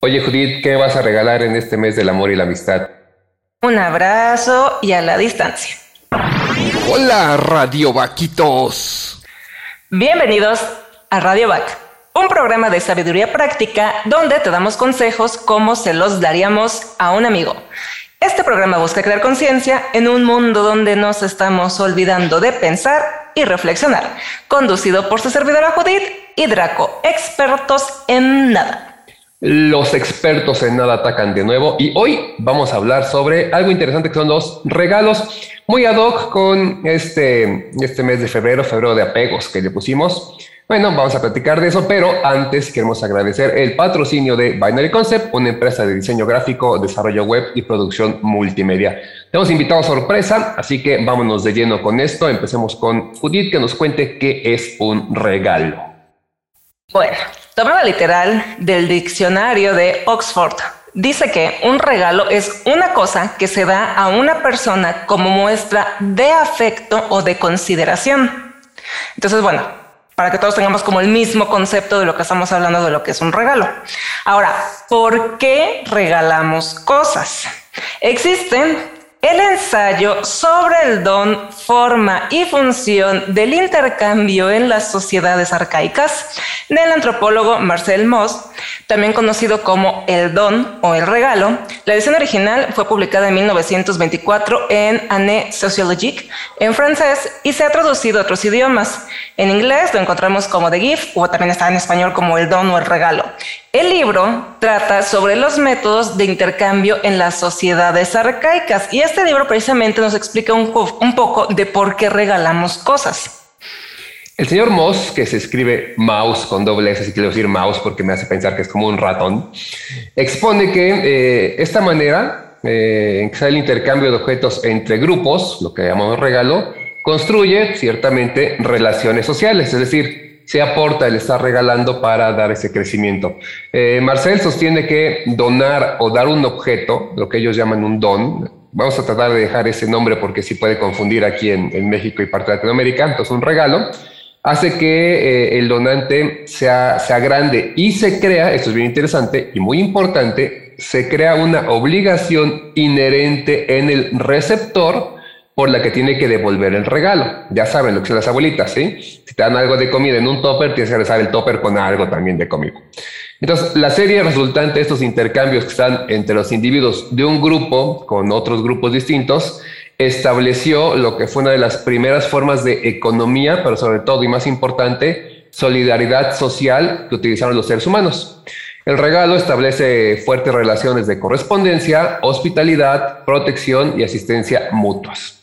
Oye, Judith, ¿qué vas a regalar en este mes del amor y la amistad? Un abrazo y a la distancia. Hola, Radio Vaquitos. Bienvenidos a Radio Vac, un programa de sabiduría práctica donde te damos consejos como se los daríamos a un amigo. Este programa busca crear conciencia en un mundo donde nos estamos olvidando de pensar y reflexionar, conducido por su servidora Judith y Draco, expertos en nada. Los expertos en nada atacan de nuevo y hoy vamos a hablar sobre algo interesante que son los regalos muy ad hoc con este, este mes de febrero, febrero de apegos que le pusimos. Bueno, vamos a platicar de eso, pero antes queremos agradecer el patrocinio de Binary Concept, una empresa de diseño gráfico, desarrollo web y producción multimedia. Tenemos invitado sorpresa, así que vámonos de lleno con esto. Empecemos con Judith que nos cuente qué es un regalo. Bueno, Tomada literal del diccionario de Oxford. Dice que un regalo es una cosa que se da a una persona como muestra de afecto o de consideración. Entonces, bueno, para que todos tengamos como el mismo concepto de lo que estamos hablando de lo que es un regalo. Ahora, ¿por qué regalamos cosas? Existen el ensayo sobre el don, forma y función del intercambio en las sociedades arcaicas del antropólogo Marcel Mauss, también conocido como El don o El regalo. La edición original fue publicada en 1924 en Année Sociologique en francés y se ha traducido a otros idiomas. En inglés lo encontramos como The Gift o también está en español como El don o El regalo. El libro trata sobre los métodos de intercambio en las sociedades arcaicas y este libro precisamente nos explica un, poco de por qué regalamos cosas. El señor Moss, que se escribe mouse con doble S, si quiero decir mouse porque me hace pensar que es como un ratón, expone que eh, esta manera eh, en que sale el intercambio de objetos entre grupos, lo que llamamos regalo, construye ciertamente relaciones sociales, es decir, se aporta el estar regalando para dar ese crecimiento. Eh, Marcel sostiene que donar o dar un objeto, lo que ellos llaman un don, vamos a tratar de dejar ese nombre porque sí puede confundir aquí en, México y parte de Latinoamérica, entonces un regalo, hace que eh, el donante sea, sea grande y se crea, esto es bien interesante y muy importante, se crea una obligación inherente en el receptor por la que tiene que devolver el regalo. Ya saben lo que son las abuelitas, ¿sí? Si te dan algo de comida en un topper, tienes que regresar el topper con algo también de comida. Entonces, la serie resultante de estos intercambios que están entre los individuos de un grupo con otros grupos distintos, estableció lo que fue una de las primeras formas de economía, pero sobre todo y más importante, solidaridad social que utilizaron los seres humanos. El regalo establece fuertes relaciones de correspondencia, hospitalidad, protección y asistencia mutuas.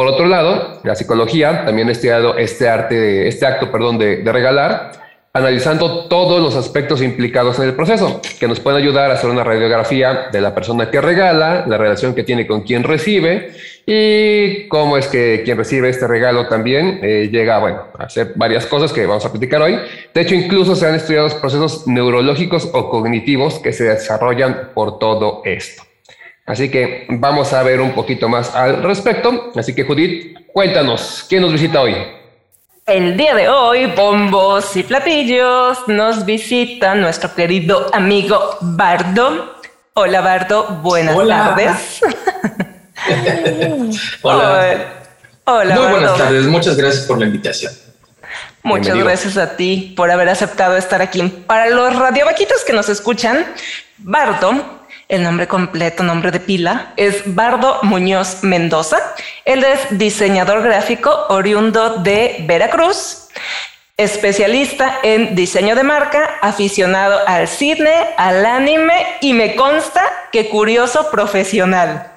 Por otro lado, la psicología también ha estudiado este arte, este acto, perdón, de, regalar, analizando todos los aspectos implicados en el proceso, que nos pueden ayudar a hacer una radiografía de la persona que regala, la relación que tiene con quien recibe y cómo es que quien recibe este regalo también eh, llega bueno, a hacer varias cosas que vamos a platicar hoy. De hecho, incluso se han estudiado los procesos neurológicos o cognitivos que se desarrollan por todo esto. Así que vamos a ver un poquito más al respecto. Así que Judith, cuéntanos, ¿quién nos visita hoy? El día de hoy, bombos y platillos, nos visita nuestro querido amigo Bardo. Hola Bardo, buenas tardes. Hola. Hola. Muy buenas tardes, muchas gracias por la invitación. Muchas gracias a ti por haber aceptado estar aquí. Para los radiovaquitos que nos escuchan, Bardo el nombre completo, nombre de pila, es Bardo Muñoz Mendoza. Él es diseñador gráfico oriundo de Veracruz, especialista en diseño de marca, aficionado al cine, al anime y me consta que curioso profesional.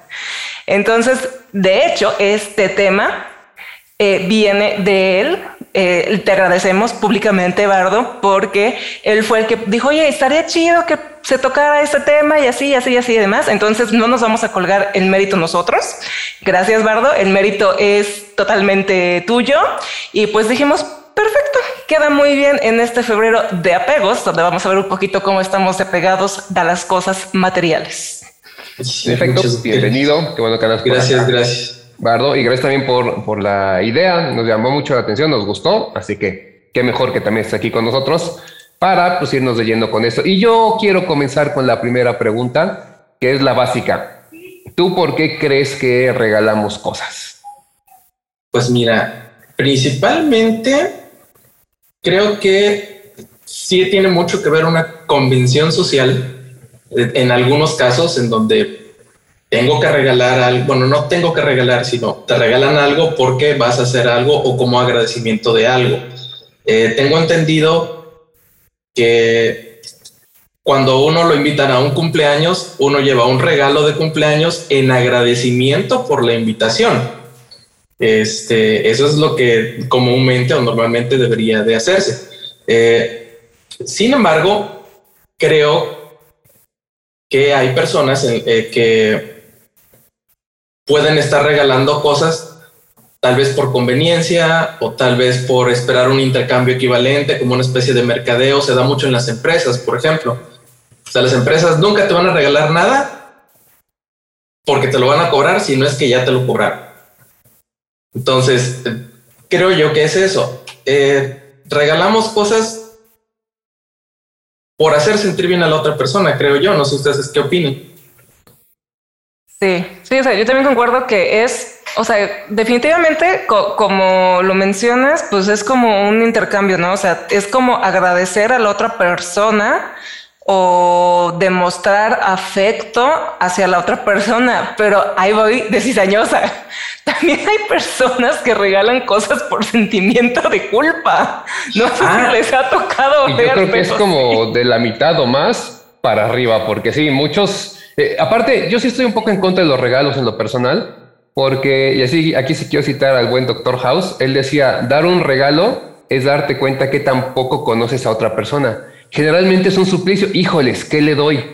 Entonces, de hecho, este tema eh, viene de él. Eh, te agradecemos públicamente, Bardo, porque él fue el que dijo, oye, estaría chido que se tocara este tema y así, así, así y demás. Entonces no nos vamos a colgar el mérito nosotros. Gracias, Bardo. El mérito es totalmente tuyo. Y pues dijimos, perfecto, queda muy bien en este febrero de apegos, donde vamos a ver un poquito cómo estamos apegados a las cosas materiales. Perfecto, bienvenido. Qué bueno que Gracias, gracias. Bardo, y gracias también por, por la idea. Nos llamó mucho la atención, nos gustó. Así que qué mejor que también estés aquí con nosotros para pues, irnos leyendo con esto. Y yo quiero comenzar con la primera pregunta, que es la básica. ¿Tú por qué crees que regalamos cosas? Pues mira, principalmente creo que sí tiene mucho que ver una convención social en algunos casos en donde tengo que regalar algo, bueno, no tengo que regalar, sino te regalan algo porque vas a hacer algo o como agradecimiento de algo. Eh, tengo entendido que cuando uno lo invitan a un cumpleaños, uno lleva un regalo de cumpleaños en agradecimiento por la invitación. Este, eso es lo que comúnmente o normalmente debería de hacerse. Eh, sin embargo, creo que hay personas eh, que pueden estar regalando cosas tal vez por conveniencia o tal vez por esperar un intercambio equivalente como una especie de mercadeo. Se da mucho en las empresas, por ejemplo. O sea, las empresas nunca te van a regalar nada porque te lo van a cobrar si no es que ya te lo cobraron. Entonces, creo yo que es eso. Eh, regalamos cosas por hacer sentir bien a la otra persona, creo yo. No sé ustedes qué opinan. Sí, sí, o sea, yo también concuerdo que es, o sea, definitivamente, como lo mencionas, pues es como un intercambio, ¿no? O sea, es como agradecer a la otra persona o demostrar afecto hacia la otra persona, pero ahí voy de cizañosa. También hay personas que regalan cosas por sentimiento de culpa. No sé si ah. les ha tocado Yo creo que es como de la mitad o más para arriba, porque sí, muchos. Eh, aparte, yo sí estoy un poco en contra de los regalos en lo personal, porque, y así aquí sí quiero citar al buen doctor House, él decía: dar un regalo es darte cuenta que tampoco conoces a otra persona generalmente es un suplicio. Híjoles, ¿qué le doy?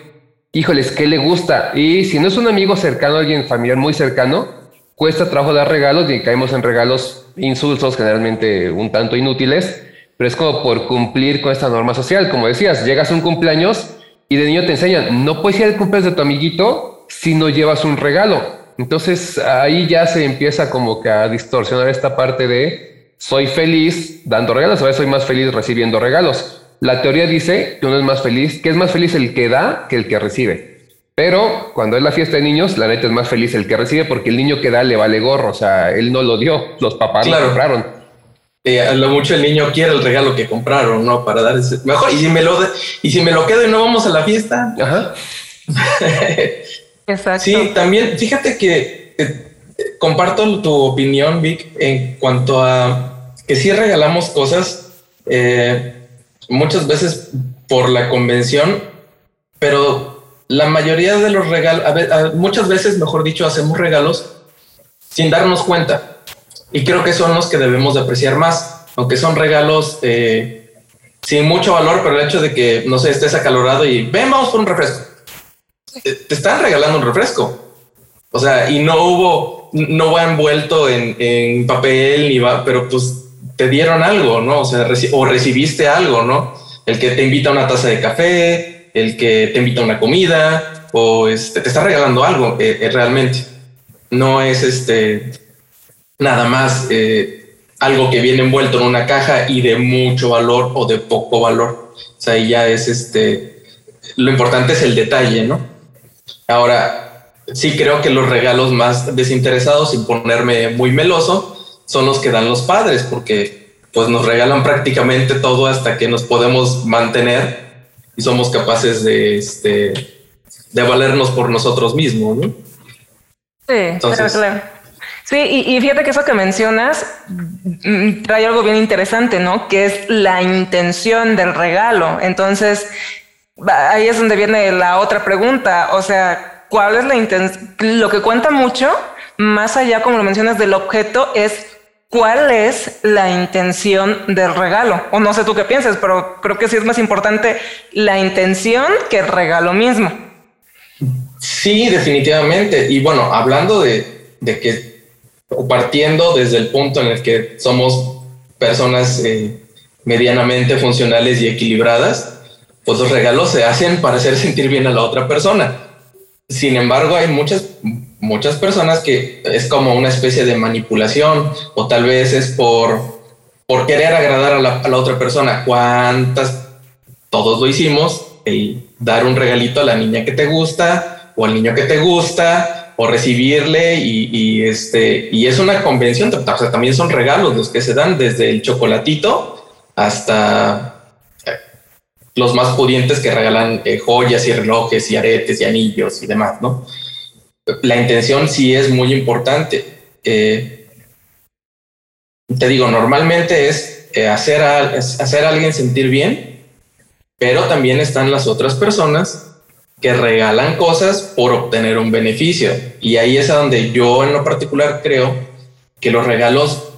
Híjoles, ¿qué le gusta? Y si no es un amigo cercano, alguien familiar muy cercano, cuesta trabajo dar regalos y caemos en regalos insulsos, generalmente un tanto inútiles, pero es como por cumplir con esta norma social. Como decías, llegas a un cumpleaños y de niño te enseñan, no puedes ir al cumpleaños de tu amiguito si no llevas un regalo. Entonces ahí ya se empieza como que a distorsionar esta parte de soy feliz dando regalos, a veces soy más feliz recibiendo regalos. La teoría dice que uno es más feliz, que es más feliz el que da que el que recibe. Pero cuando es la fiesta de niños, la neta es más feliz el que recibe porque el niño que da le vale gorro. O sea, él no lo dio, los papás lo compraron. Eh, a lo mucho el niño quiere el regalo que compraron, ¿no? Para dar ese mejor. Y si me lo y si me lo quedo y no vamos a la fiesta. Ajá. Exacto. Sí, también fíjate que eh, comparto tu opinión, Vic, en cuanto a que si regalamos cosas. Eh, muchas veces por la convención, pero la mayoría de los regalos, muchas veces, mejor dicho, hacemos regalos sin darnos cuenta. Y creo que son los que debemos de apreciar más, aunque son regalos eh, sin mucho valor, pero el hecho de que, no sé, estés acalorado y ven, vamos por un refresco. Te, están regalando un refresco. O sea, y no hubo, no va envuelto en, en papel ni va, pero pues te dieron algo, ¿no? O sea, o recibiste algo, ¿no? El que te invita a una taza de café, el que te invita a una comida, o este, te está regalando algo eh, eh, realmente. No es este nada más eh, algo que viene envuelto en una caja y de mucho valor o de poco valor. O sea, ya es este, lo importante es el detalle, ¿no? Ahora, sí creo que los regalos más desinteresados, sin ponerme muy meloso, son los que dan los padres, porque pues nos regalan prácticamente todo hasta que nos podemos mantener y somos capaces de, este, de valernos por nosotros mismos, ¿no? Sí, Entonces, claro. Sí, y, fíjate que eso que mencionas mm, trae algo bien interesante, ¿no? Que es la intención del regalo. Entonces, ahí es donde viene la otra pregunta. O sea, ¿cuál es la intención? Lo que cuenta mucho, más allá, como lo mencionas, del objeto, es cuál es la intención del regalo. O no sé tú qué piensas, pero creo que sí es más importante la intención que el regalo mismo. Sí, definitivamente. Y bueno, hablando de, que, o partiendo desde el punto en el que somos personas eh, medianamente funcionales y equilibradas, pues los regalos se hacen para hacer sentir bien a la otra persona. Sin embargo, hay muchas muchas personas que es como una especie de manipulación o tal vez es por, por querer agradar a la, otra persona. ¿Cuántas todos lo hicimos, el dar un regalito a la niña que te gusta o al niño que te gusta o recibirle y, este y es una convención, también son regalos los que se dan desde el chocolatito hasta eh, los más pudientes que regalan eh, joyas y relojes y aretes y anillos y demás, ¿no? La intención sí es muy importante. Eh, te digo, normalmente es hacer, a, hacer a alguien sentir bien, pero también están las otras personas que regalan cosas por obtener un beneficio. Y ahí es donde yo en lo particular creo que los regalos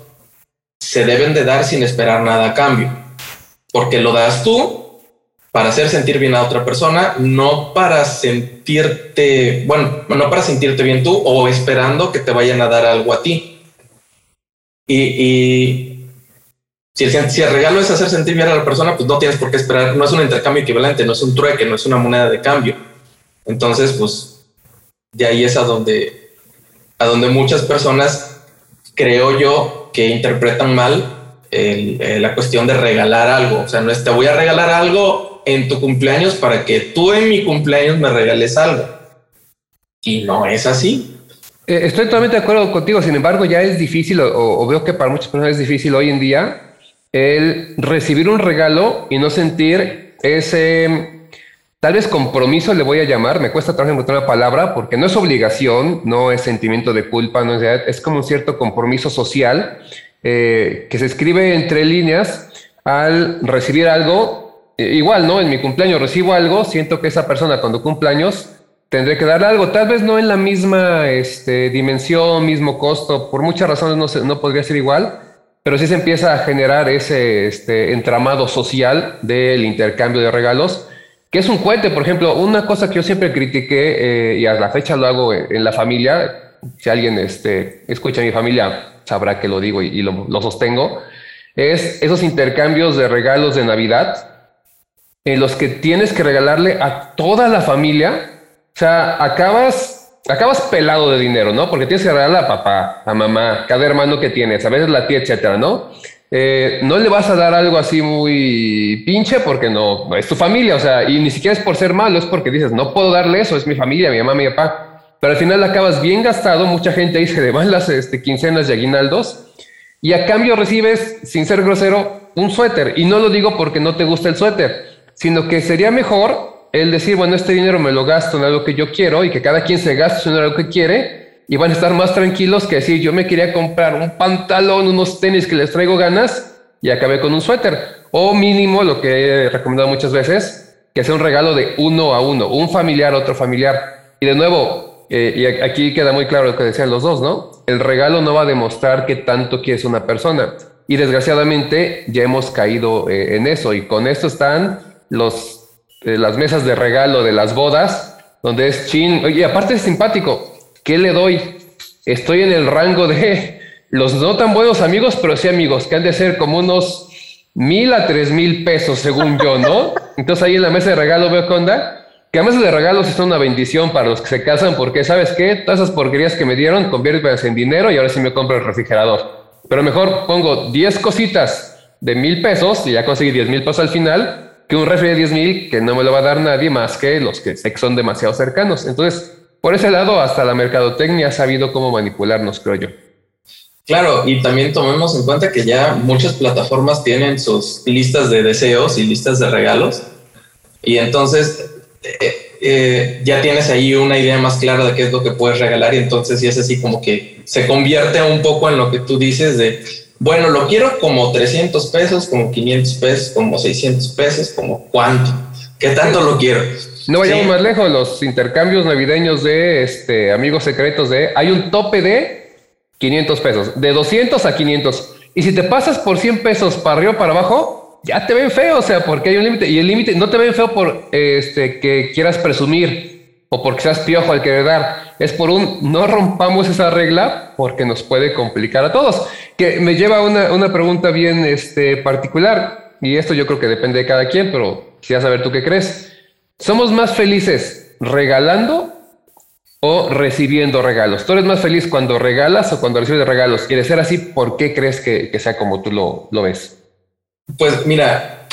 se deben de dar sin esperar nada a cambio, porque lo das tú para hacer sentir bien a otra persona, no para sentirte, bueno, no para sentirte bien tú o esperando que te vayan a dar algo a ti. Y, el, si, el, regalo es hacer sentir bien a la persona, pues no tienes por qué esperar, no es un intercambio equivalente, no es un trueque, no es una moneda de cambio. Entonces, pues de ahí es a donde, a donde muchas personas, creo yo, que interpretan mal eh, la cuestión de regalar algo. O sea, no es te voy a regalar algo en tu cumpleaños para que tú en mi cumpleaños me regales algo. Y no es así. Eh, estoy totalmente de acuerdo contigo, sin embargo ya es difícil o, veo que para muchas personas es difícil hoy en día el recibir un regalo y no sentir ese tal vez compromiso le voy a llamar, me cuesta trabajar encontrar una palabra porque no es obligación, no es sentimiento de culpa, no es, es como un cierto compromiso social eh, que se escribe entre líneas. Al recibir algo, eh, igual, ¿no? En mi cumpleaños recibo algo, siento que esa persona cuando cumpleaños tendré que darle algo, tal vez no en la misma este, dimensión, mismo costo, por muchas razones no, no podría ser igual, pero sí se empieza a generar ese este, entramado social del intercambio de regalos, que es un cuente, por ejemplo, una cosa que yo siempre critiqué eh, y a la fecha lo hago en, la familia, si alguien este, escucha mi familia, sabrá que lo digo y, lo, sostengo, es esos intercambios de regalos de Navidad en los que tienes que regalarle a toda la familia. O sea, acabas, acabas pelado de dinero, ¿no? Porque tienes que regalarle a papá, a mamá, cada hermano que tienes, a veces la tía, etcétera, ¿no? Eh, no le vas a dar algo así muy pinche porque no, es tu familia, o sea, y ni siquiera es por ser malo, es porque dices, no puedo darle eso, es mi familia, mi mamá, mi papá pero al final acabas bien gastado, mucha gente dice de van las este, quincenas y aguinaldos, y a cambio recibes, sin ser grosero, un suéter. Y no lo digo porque no te gusta el suéter, sino que sería mejor el decir, bueno, este dinero me lo gasto en algo que yo quiero y que cada quien se gaste en algo que quiere y van a estar más tranquilos que decir, yo me quería comprar un pantalón, unos tenis que les traigo ganas y acabé con un suéter. O mínimo, lo que he recomendado muchas veces, que sea un regalo de uno a uno, un familiar otro familiar. Y de nuevo, eh, y aquí queda muy claro lo que decían los dos, ¿no? El regalo no va a demostrar qué tanto quieres una persona. Y desgraciadamente ya hemos caído eh, en eso. Y con esto están los, eh, las mesas de regalo de las bodas, donde es chin. Y aparte es simpático. ¿Qué le doy? Estoy en el rango de los no tan buenos amigos, pero sí amigos, que han de ser como unos mil a tres mil pesos, según yo, ¿no? Entonces ahí en la mesa de regalo veo qué onda que además de regalos es una bendición para los que se casan, porque ¿sabes qué? Todas esas porquerías que me dieron, conviértelas en dinero y ahora sí me compro el refrigerador. Pero mejor pongo 10 cositas de mil pesos y ya conseguí 10 mil pesos al final, que un refri de 10 mil que no me lo va a dar nadie más que los que son demasiado cercanos. Entonces, por ese lado, hasta la mercadotecnia ha sabido cómo manipularnos, creo yo. Claro, y también tomemos en cuenta que ya muchas plataformas tienen sus listas de deseos y listas de regalos. Y entonces eh, eh, ya tienes ahí una idea más clara de qué es lo que puedes regalar y entonces si es así como que se convierte un poco en lo que tú dices de, bueno, lo quiero como 300 pesos, como 500 pesos, como 600 pesos, como cuánto, qué tanto lo quiero. No vayamos más lejos, los intercambios navideños de este, amigos secretos de, hay un tope de 500 pesos, de 200 a 500. Y si te pasas por 100 pesos para arriba o para abajo, ya te ven feo, o sea, porque hay un límite. Y el límite no te ven feo por este, que quieras presumir o porque seas piojo al querer dar. Es por un no rompamos esa regla porque nos puede complicar a todos. Que me lleva a una, una pregunta bien este, particular. Y esto yo creo que depende de cada quien, pero quisiera saber tú qué crees. ¿Somos más felices regalando o recibiendo regalos? ¿Tú eres más feliz cuando regalas o cuando recibes regalos? De ser así, ¿por qué crees que, que sea como tú lo, lo ves? Pues mira,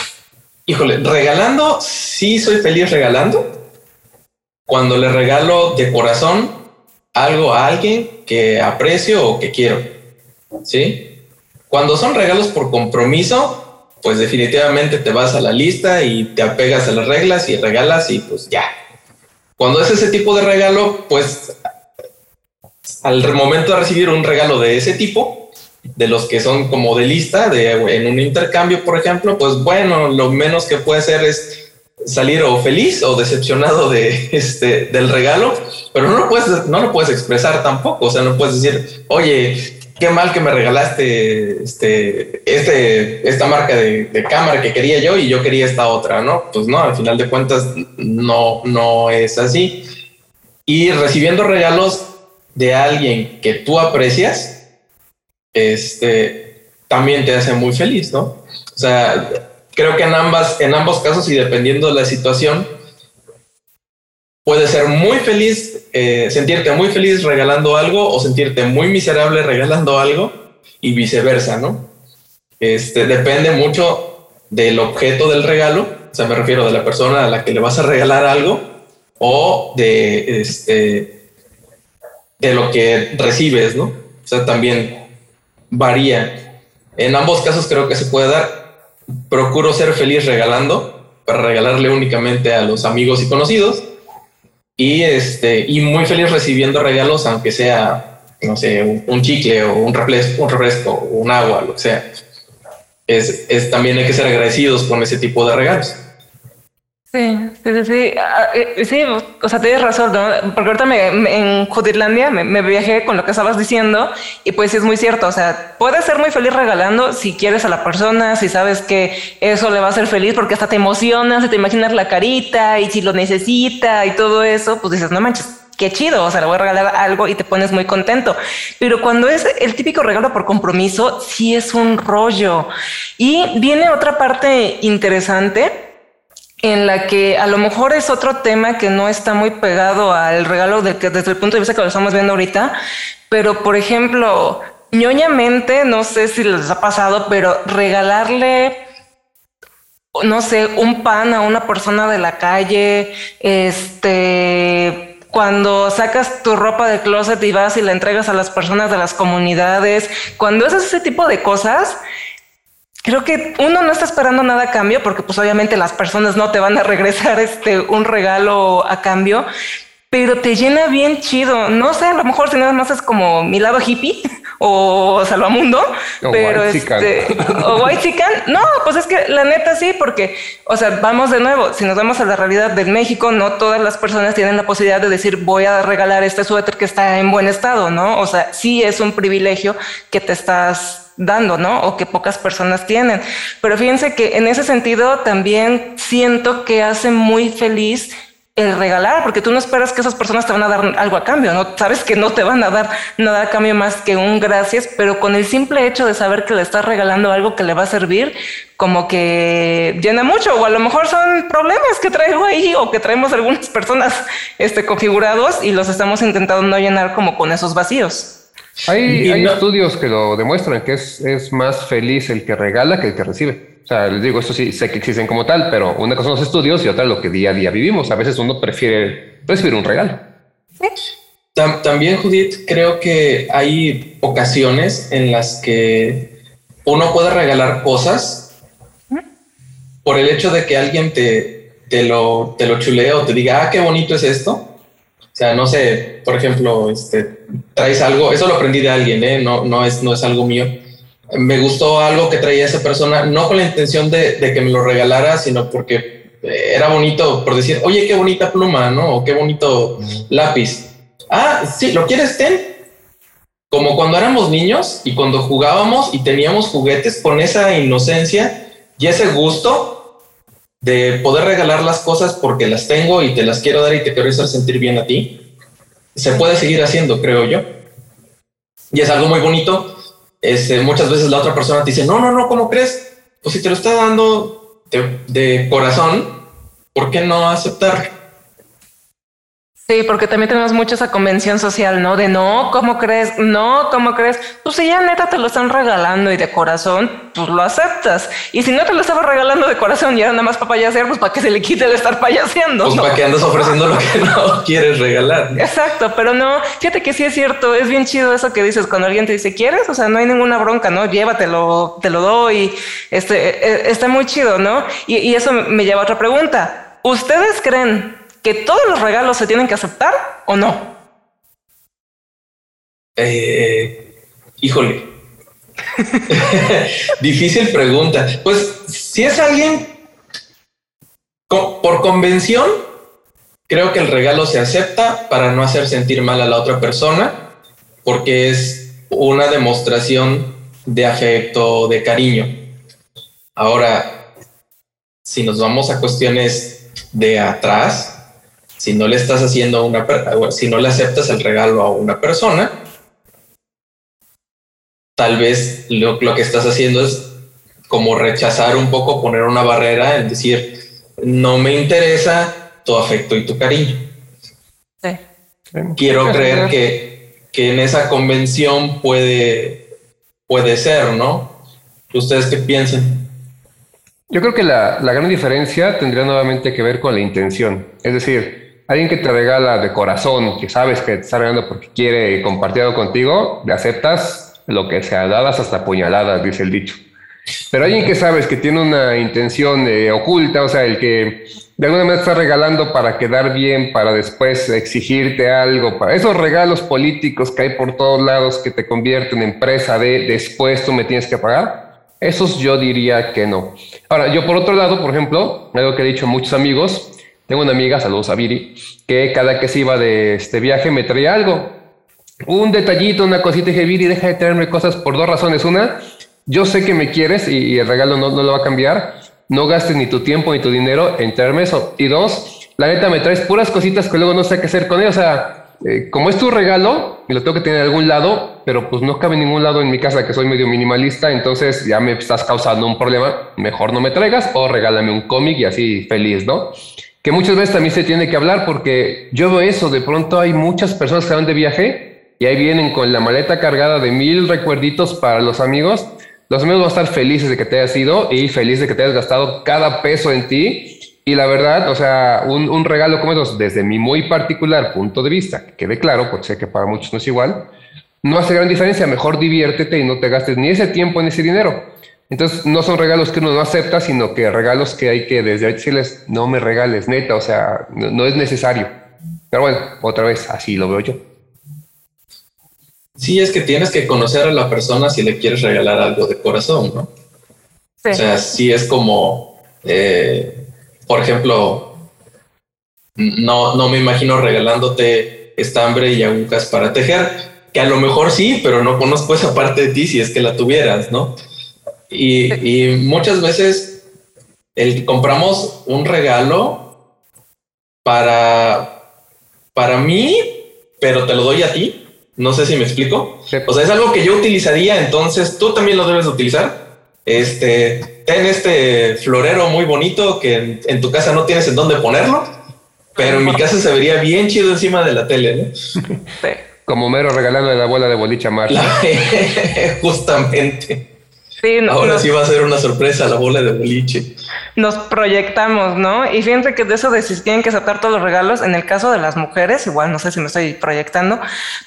híjole, regalando, sí soy feliz regalando. Cuando le regalo de corazón algo a alguien que aprecio o que quiero. ¿Sí? Cuando son regalos por compromiso, pues definitivamente te vas a la lista y te apegas a las reglas y regalas y pues ya. Cuando es ese tipo de regalo, pues al momento de recibir un regalo de ese tipo, de los que son como de lista, de en un intercambio, por ejemplo, pues bueno, lo menos que puede ser es salir o feliz o decepcionado de este del regalo, pero no lo puedes no lo puedes expresar tampoco, o sea, no puedes decir, "Oye, qué mal que me regalaste este, este, esta marca de, de, cámara que quería yo y yo quería esta otra, ¿no? Pues no, al final de cuentas no, no es así. Y recibiendo regalos de alguien que tú aprecias, este, también te hace muy feliz, ¿no? O sea, creo que en ambas, en ambos casos y dependiendo de la situación, puede ser muy feliz, eh, sentirte muy feliz regalando algo o sentirte muy miserable regalando algo y viceversa, ¿no? Este depende mucho del objeto del regalo, o sea, me refiero de la persona a la que le vas a regalar algo o de este de lo que recibes, ¿no? O sea, también varía. En ambos casos creo que se puede dar. Procuro ser feliz regalando para regalarle únicamente a los amigos y conocidos y este y muy feliz recibiendo regalos, aunque sea, no sé, un, chicle o un refresco, un refresco, un agua, lo que sea. Es, es también hay que ser agradecidos con ese tipo de regalos. Sí, sí, sí, ah, eh, sí, o sea, tienes razón, ¿no? Porque ahorita me, en Juditlandia me, me, viajé con lo que estabas diciendo y pues es muy cierto, o sea, puedes ser muy feliz regalando si quieres a la persona, si sabes que eso le va a hacer feliz porque hasta te emocionas, si te imaginas la carita y si lo necesita y todo eso, pues dices, no manches, qué chido, o sea, le voy a regalar algo y te pones muy contento. Pero cuando es el típico regalo por compromiso, sí es un rollo. Y viene otra parte interesante en la que a lo mejor es otro tema que no está muy pegado al regalo de que desde el punto de vista que lo estamos viendo ahorita, pero por ejemplo, ñoñamente, no sé si les ha pasado, pero regalarle, no sé, un pan a una persona de la calle, este, cuando sacas tu ropa de closet y vas y la entregas a las personas de las comunidades, cuando es ese tipo de cosas, creo que uno no está esperando nada a cambio porque pues obviamente las personas no te van a regresar este un regalo a cambio, pero te llena bien chido. No sé, a lo mejor si nada más es como mi lado hippie o salvamundo, o pero este o white chican. No, pues es que la neta sí, porque, o sea, vamos de nuevo, si nos vamos a la realidad del México, no todas las personas tienen la posibilidad de decir voy a regalar este suéter que está en buen estado, ¿no? O sea, sí es un privilegio que te estás dando, ¿no? O que pocas personas tienen. Pero fíjense que en ese sentido también siento que hace muy feliz el regalar, porque tú no esperas que esas personas te van a dar algo a cambio, ¿no? Sabes que no te van a dar nada a cambio más que un gracias, pero con el simple hecho de saber que le estás regalando algo que le va a servir, como que llena mucho, o a lo mejor son problemas que traigo ahí o que traemos algunas personas este, configurados y los estamos intentando no llenar como con esos vacíos. Hay, estudios que lo demuestran, que es, es, más feliz el que regala que el que recibe. O sea, les digo, eso sí, sé que existen como tal, pero una cosa son los estudios y otra lo que día a día vivimos. A veces uno prefiere recibir un regalo. También, Judith, creo que hay ocasiones en las que uno puede regalar cosas por el hecho de que alguien te, te, lo, te lo chulea o te diga, ah, qué bonito es esto sea, no sé, por ejemplo, este, traes algo, eso lo aprendí de alguien, ¿eh? no, no, es, no es algo mío. Me gustó algo que traía esa persona, no con la intención de, de que me lo regalara, sino porque era bonito, por decir, oye, qué bonita pluma, ¿no? O qué bonito lápiz. Ah, sí, ¿lo quieres, ten? Como cuando éramos niños y cuando jugábamos y teníamos juguetes con esa inocencia y ese gusto de poder regalar las cosas porque las tengo y te las quiero dar y te quiero hacer sentir bien a ti, se puede seguir haciendo, creo yo. Y es algo muy bonito. Este, muchas veces la otra persona te dice, no, no, no, ¿cómo crees? Pues si te lo está dando de, corazón, ¿por qué no aceptar? Sí, porque también tenemos mucho esa convención social, ¿no? De no, ¿cómo crees? No, ¿cómo crees? Pues si ya neta te lo están regalando y de corazón, pues lo aceptas. Y si no te lo estaba regalando de corazón y era nada más para payasear, pues para que se le quite el estar payaseando. Pues para que andas ofreciendo lo que no quieres regalar. Exacto, pero no, fíjate que sí es cierto, es bien chido eso que dices cuando alguien te dice, ¿quieres? O sea, no hay ninguna bronca, ¿no? Llévatelo, te lo doy, este, e, está muy chido, ¿no? Y, y eso me lleva a otra pregunta. ¿Ustedes creen que todos los regalos se tienen que aceptar o no? Eh, híjole. Difícil pregunta. Pues si es alguien por convención, creo que el regalo se acepta para no hacer sentir mal a la otra persona, porque es una demostración de afecto, de cariño. Ahora, si nos vamos a cuestiones de atrás, si no le estás haciendo a una si no le aceptas el regalo a una persona, tal vez lo, que estás haciendo es como rechazar un poco, poner una barrera, en decir, no me interesa tu afecto y tu cariño. Quiero creer que, que en esa convención puede, puede ser, ¿no? ¿Ustedes qué piensan? Yo creo que la, la, gran diferencia tendría nuevamente que ver con la intención. Es decir, Alguien que te regala de corazón, que sabes que te está regalando porque quiere compartir algo contigo, le aceptas lo que sea, dadas hasta puñaladas, dice el dicho. Pero alguien que sabes que tiene una intención eh, oculta, o sea, el que de alguna manera está regalando para quedar bien, para después exigirte algo, para esos regalos políticos que hay por todos lados que te convierten en presa de después tú me tienes que pagar, esos yo diría que no. Ahora, yo por otro lado, por ejemplo, algo que he dicho a muchos amigos, tengo una amiga, saludos a Viri, que cada que se iba de este viaje me traía algo. Un detallito, una cosita. Dije, Viri, deja de traerme cosas por dos razones. Una, yo sé que me quieres y, el regalo no, no lo va a cambiar. No gastes ni tu tiempo ni tu dinero en traerme eso. Y dos, la neta me traes puras cositas que luego no sé qué hacer con ellas. O sea, eh, como es tu regalo y lo tengo que tener en algún lado, pero pues no cabe en ningún lado en mi casa que soy medio minimalista, entonces ya me estás causando un problema. Mejor no me traigas o regálame un cómic y así feliz, ¿no? Que muchas veces también se tiene que hablar porque yo veo eso, de pronto hay muchas personas que van de viaje y ahí vienen con la maleta cargada de mil recuerditos para los amigos. Los amigos van a estar felices de que te hayas ido y felices de que te hayas gastado cada peso en ti. Y la verdad, o sea, un, un regalo como esos, desde mi muy particular punto de vista, que quede claro, porque sé que para muchos no es igual, no hace gran diferencia. Mejor diviértete y no te gastes ni ese tiempo ni ese dinero. Entonces, no son regalos que uno no acepta, sino que regalos que hay que desde decirles, no me regales, neta, o sea, no, es necesario. Pero bueno, otra vez, así lo veo yo. Sí, es que tienes que conocer a la persona si le quieres regalar algo de corazón, ¿no? O sea, sí es como, eh, por ejemplo, no, no me imagino regalándote estambre y agujas para tejer, que a lo mejor sí, pero no conozco esa parte de ti si es que la tuvieras, ¿no? Y, muchas veces el, compramos un regalo para, para mí, pero te lo doy a ti. No sé si me explico. O sea, es algo que yo utilizaría, entonces tú también lo debes utilizar. Este, ten este florero muy bonito que en, tu casa no tienes en dónde ponerlo, pero en mi casa se vería bien chido encima de la tele, Como mero regalando la abuela de bolicha mar. Justamente. Ahora sí va a ser una sorpresa la bola de boliche. Nos proyectamos, ¿no? Y fíjense que de eso de si tienen que aceptar todos los regalos, en el caso de las mujeres, igual no sé si me estoy proyectando,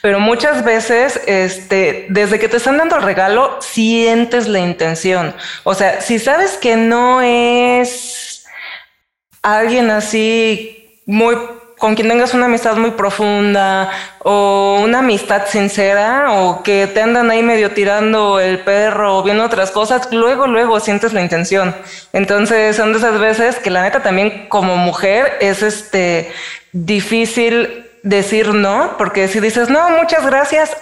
pero muchas veces, este, desde que te están dando el regalo, sientes la intención. O sea, si sabes que no es alguien así muy con quien tengas una amistad muy profunda o una amistad sincera o que te andan ahí medio tirando el perro o viendo otras cosas, luego, luego sientes la intención. Entonces son de esas veces que la neta también como mujer es este difícil decir no, porque si dices no, muchas gracias,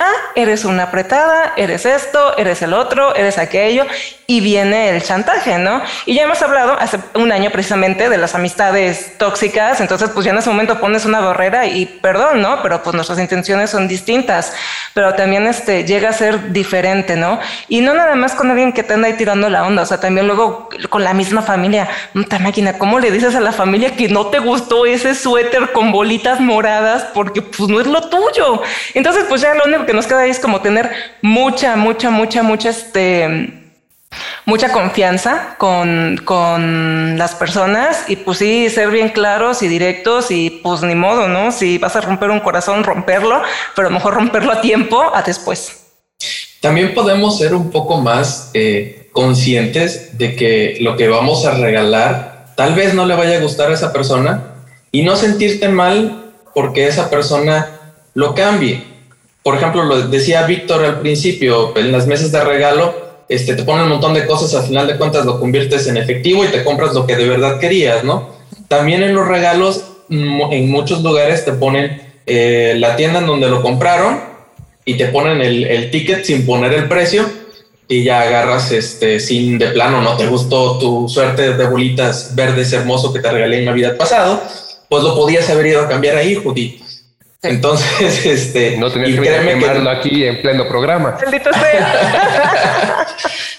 ah, eres una apretada, eres esto, eres el otro, eres aquello, y viene el chantaje, ¿no? Y ya hemos hablado hace un año precisamente de las amistades tóxicas, entonces pues ya en ese momento pones una barrera y perdón, ¿no? Pero pues nuestras intenciones son distintas, pero también este llega a ser diferente, ¿no? Y no nada más con alguien que te anda ahí tirando la onda, o sea, también luego con la misma familia, puta máquina, ¿cómo le dices a la familia que no te gustó ese suéter con bolitas moradas porque pues no es lo tuyo? Entonces pues ya lo único que nos queda ahí es como tener mucha, mucha, mucha, mucha, este, mucha confianza con, con, las personas y pues sí, ser bien claros y directos y pues ni modo, ¿no? Si vas a romper un corazón, romperlo, pero mejor romperlo a tiempo, a después. También podemos ser un poco más eh, conscientes de que lo que vamos a regalar tal vez no le vaya a gustar a esa persona y no sentirte mal porque esa persona lo cambie por ejemplo, lo decía Víctor al principio, en las mesas de regalo, este, te ponen un montón de cosas, al final de cuentas lo conviertes en efectivo y te compras lo que de verdad querías, ¿no? También en los regalos, en muchos lugares te ponen eh, la tienda en donde lo compraron y te ponen el, ticket sin poner el precio y ya agarras este sin de plano no te gustó tu suerte de bolitas verdes hermoso que te regalé en Navidad pasado, pues lo podías haber ido a cambiar ahí, Judy entonces, este. No tenías que quemarlo aquí en pleno programa.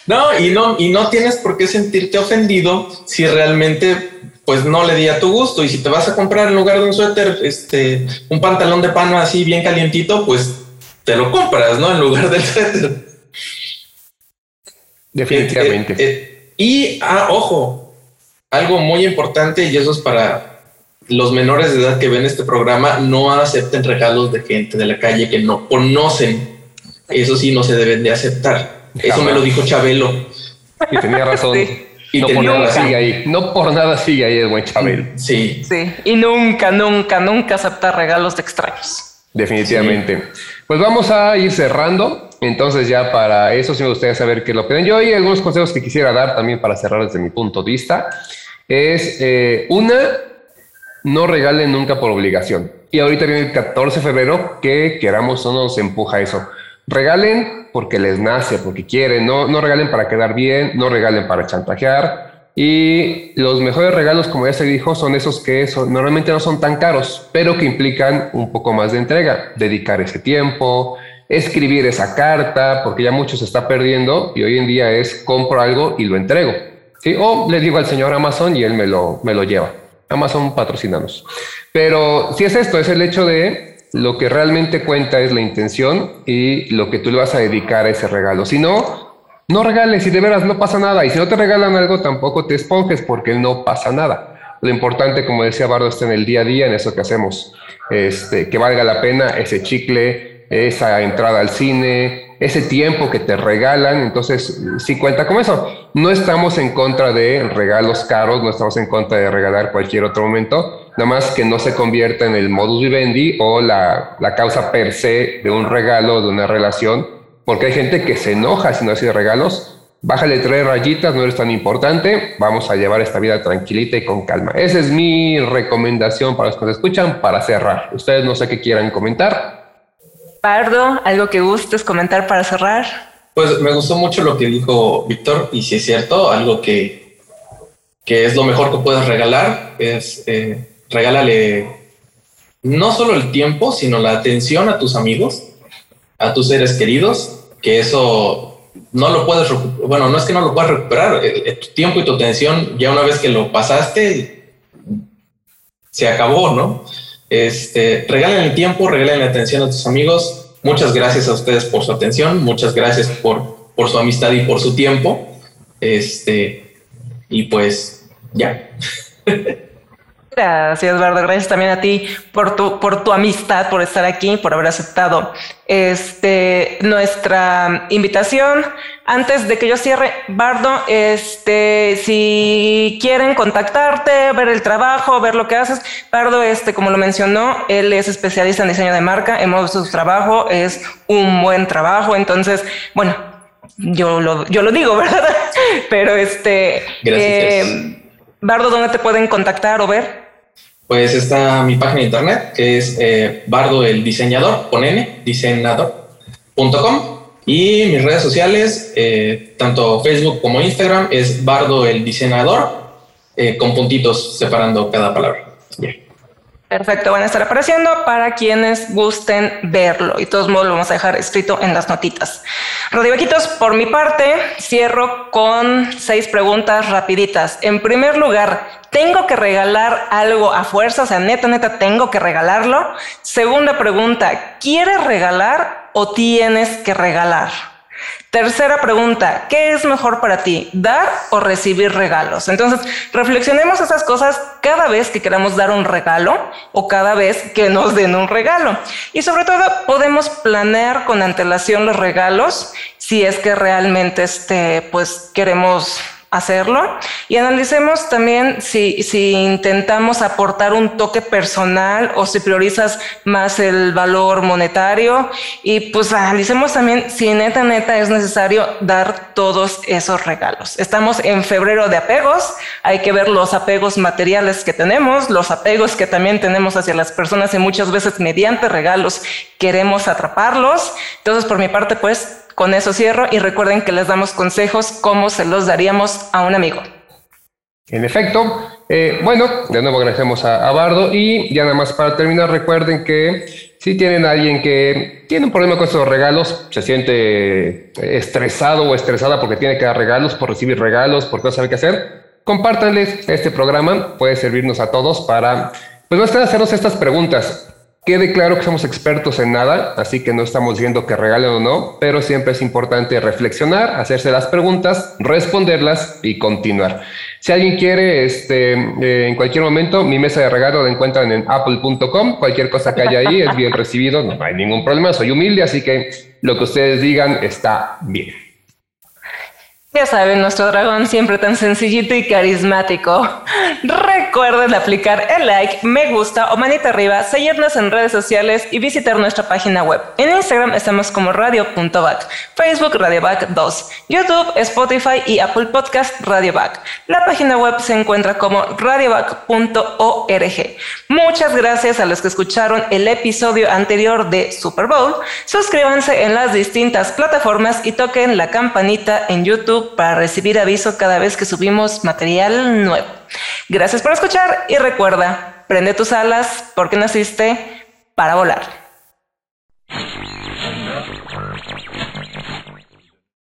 no, y no, y no tienes por qué sentirte ofendido si realmente pues no le di a tu gusto. Y si te vas a comprar en lugar de un suéter, este, un pantalón de pano así bien calientito, pues te lo compras, ¿no? En lugar del suéter. Definitivamente. Eh, eh, y, ah, ojo, algo muy importante, y eso es para los menores de edad que ven este programa no acepten regalos de gente de la calle que no conocen. Eso sí no se deben de aceptar. Eso me lo dijo Chabelo. Y tenía razón. Y no por nada sigue ahí. No por nada sigue ahí el buen Chabelo. Sí. Sí. Y nunca, nunca, nunca aceptar regalos de extraños. Definitivamente. Pues vamos a ir cerrando. Entonces ya para eso sí me gustaría saber qué lo piden. Yo hay algunos consejos que quisiera dar también para cerrar desde mi punto de vista. Es eh, una, no regalen nunca por obligación. Y ahorita viene el 14 de febrero, que queramos o no nos empuja eso. Regalen porque les nace, porque quieren, no, no regalen para quedar bien, no regalen para chantajear. Y los mejores regalos, como ya se dijo, son esos que normalmente no son tan caros, pero que implican un poco más de entrega, dedicar ese tiempo, escribir esa carta, porque ya mucho se está perdiendo y hoy en día es compro algo y lo entrego. ¿sí? O le digo al señor Amazon y él me lo, me lo lleva. Amazon patrocinanos. Pero si es esto, es el hecho de lo que realmente cuenta es la intención y lo que tú le vas a dedicar a ese regalo. Si no, no regales y de veras no pasa nada. Y si no te regalan algo, tampoco te esponjes porque no pasa nada. Lo importante, como decía Bardo, está en el día a día, en eso que hacemos. Este, que valga la pena ese chicle, esa entrada al cine, ese tiempo que te regalan, entonces sí cuenta con eso. No estamos en contra de regalos caros, no estamos en contra de regalar cualquier otro momento, nada más que no se convierta en el modus vivendi o la, la causa per se de un regalo, de una relación, porque hay gente que se enoja si no hace regalos. Bájale tres rayitas, no eres tan importante, vamos a llevar esta vida tranquilita y con calma. Esa es mi recomendación para los que nos escuchan para cerrar. Ustedes no sé qué quieran comentar. Pardo, ¿algo que gustes comentar para cerrar? Pues me gustó mucho lo que dijo Víctor y si es cierto, algo que, que es lo mejor que puedes regalar es eh, regálale no solo el tiempo, sino la atención a tus amigos, a tus seres queridos, que eso no lo puedes, bueno, no es que no lo puedas recuperar, eh, eh, tu tiempo y tu atención ya una vez que lo pasaste, se acabó, ¿no? Este, regalen el tiempo, regalen la atención a tus amigos. Muchas gracias a ustedes por su atención, muchas gracias por, por su amistad y por su tiempo. Este, y pues ya. Gracias, Eduardo. Gracias también a ti por tu, por tu amistad, por estar aquí, por haber aceptado este, nuestra invitación. Antes de que yo cierre, Bardo, este, si quieren contactarte, ver el trabajo, ver lo que haces, Bardo, este, como lo mencionó, él es especialista en diseño de marca, hemos visto su trabajo, es un buen trabajo. Entonces, bueno, yo lo, yo lo digo, ¿verdad? Pero este, eh, Bardo, ¿dónde te pueden contactar o ver? Pues está mi página de internet, que es eh, Bardo el Diseñador, con N, diseñador. y mis redes sociales, eh, tanto Facebook como Instagram, es Bardo el Diseñador, eh, con puntitos separando cada palabra. Perfecto, van a estar apareciendo para quienes gusten verlo y todos modos lo vamos a dejar escrito en las notitas. Radivaquitos, por mi parte, cierro con seis preguntas rapiditas. En primer lugar, ¿tengo que regalar algo a fuerza? O sea, neta, neta, ¿tengo que regalarlo? Segunda pregunta, ¿quieres regalar o tienes que regalar? Tercera pregunta, ¿qué es mejor para ti, dar o recibir regalos? Entonces, reflexionemos esas cosas cada vez que queramos dar un regalo o cada vez que nos den un regalo. Y sobre todo, podemos planear con antelación los regalos si es que realmente este, pues, queremos hacerlo y analicemos también si, si intentamos aportar un toque personal o si priorizas más el valor monetario y pues analicemos también si neta neta es necesario dar todos esos regalos. Estamos en febrero de apegos, hay que ver los apegos materiales que tenemos, los apegos que también tenemos hacia las personas y muchas veces mediante regalos queremos atraparlos. Entonces por mi parte pues con eso cierro y recuerden que les damos consejos como se los daríamos a un amigo. En efecto, eh, bueno, de nuevo agradecemos a, Bardo y ya nada más para terminar recuerden que si tienen a alguien que tiene un problema con estos regalos, se siente estresado o estresada porque tiene que dar regalos, por recibir regalos, porque no sabe qué hacer, compártanles este programa, puede servirnos a todos para, pues no estén hacernos estas preguntas. Quede claro que somos expertos en nada, así que no estamos diciendo que regalen o no, pero siempre es importante reflexionar, hacerse las preguntas, responderlas y continuar. Si alguien quiere, este, eh, en cualquier momento, mi mesa de regalo la encuentran en apple.com. Cualquier cosa que haya ahí es bien recibido, no hay ningún problema, soy humilde, así que lo que ustedes digan está bien. Ya saben, nuestro dragón siempre tan sencillito y carismático. Recuerden aplicar el like, me gusta o manita arriba, seguirnos en redes sociales y visitar nuestra página web. En Instagram estamos como radio.back, Facebook radioback 2, YouTube, Spotify y Apple Podcast radioback. La página web se encuentra como radioback.org. Muchas gracias a los que escucharon el episodio anterior de Super Bowl. Suscríbanse en las distintas plataformas y toquen la campanita en Para recibir aviso cada vez que subimos material nuevo. Gracias por escuchar y recuerda, prende tus alas porque naciste para volar.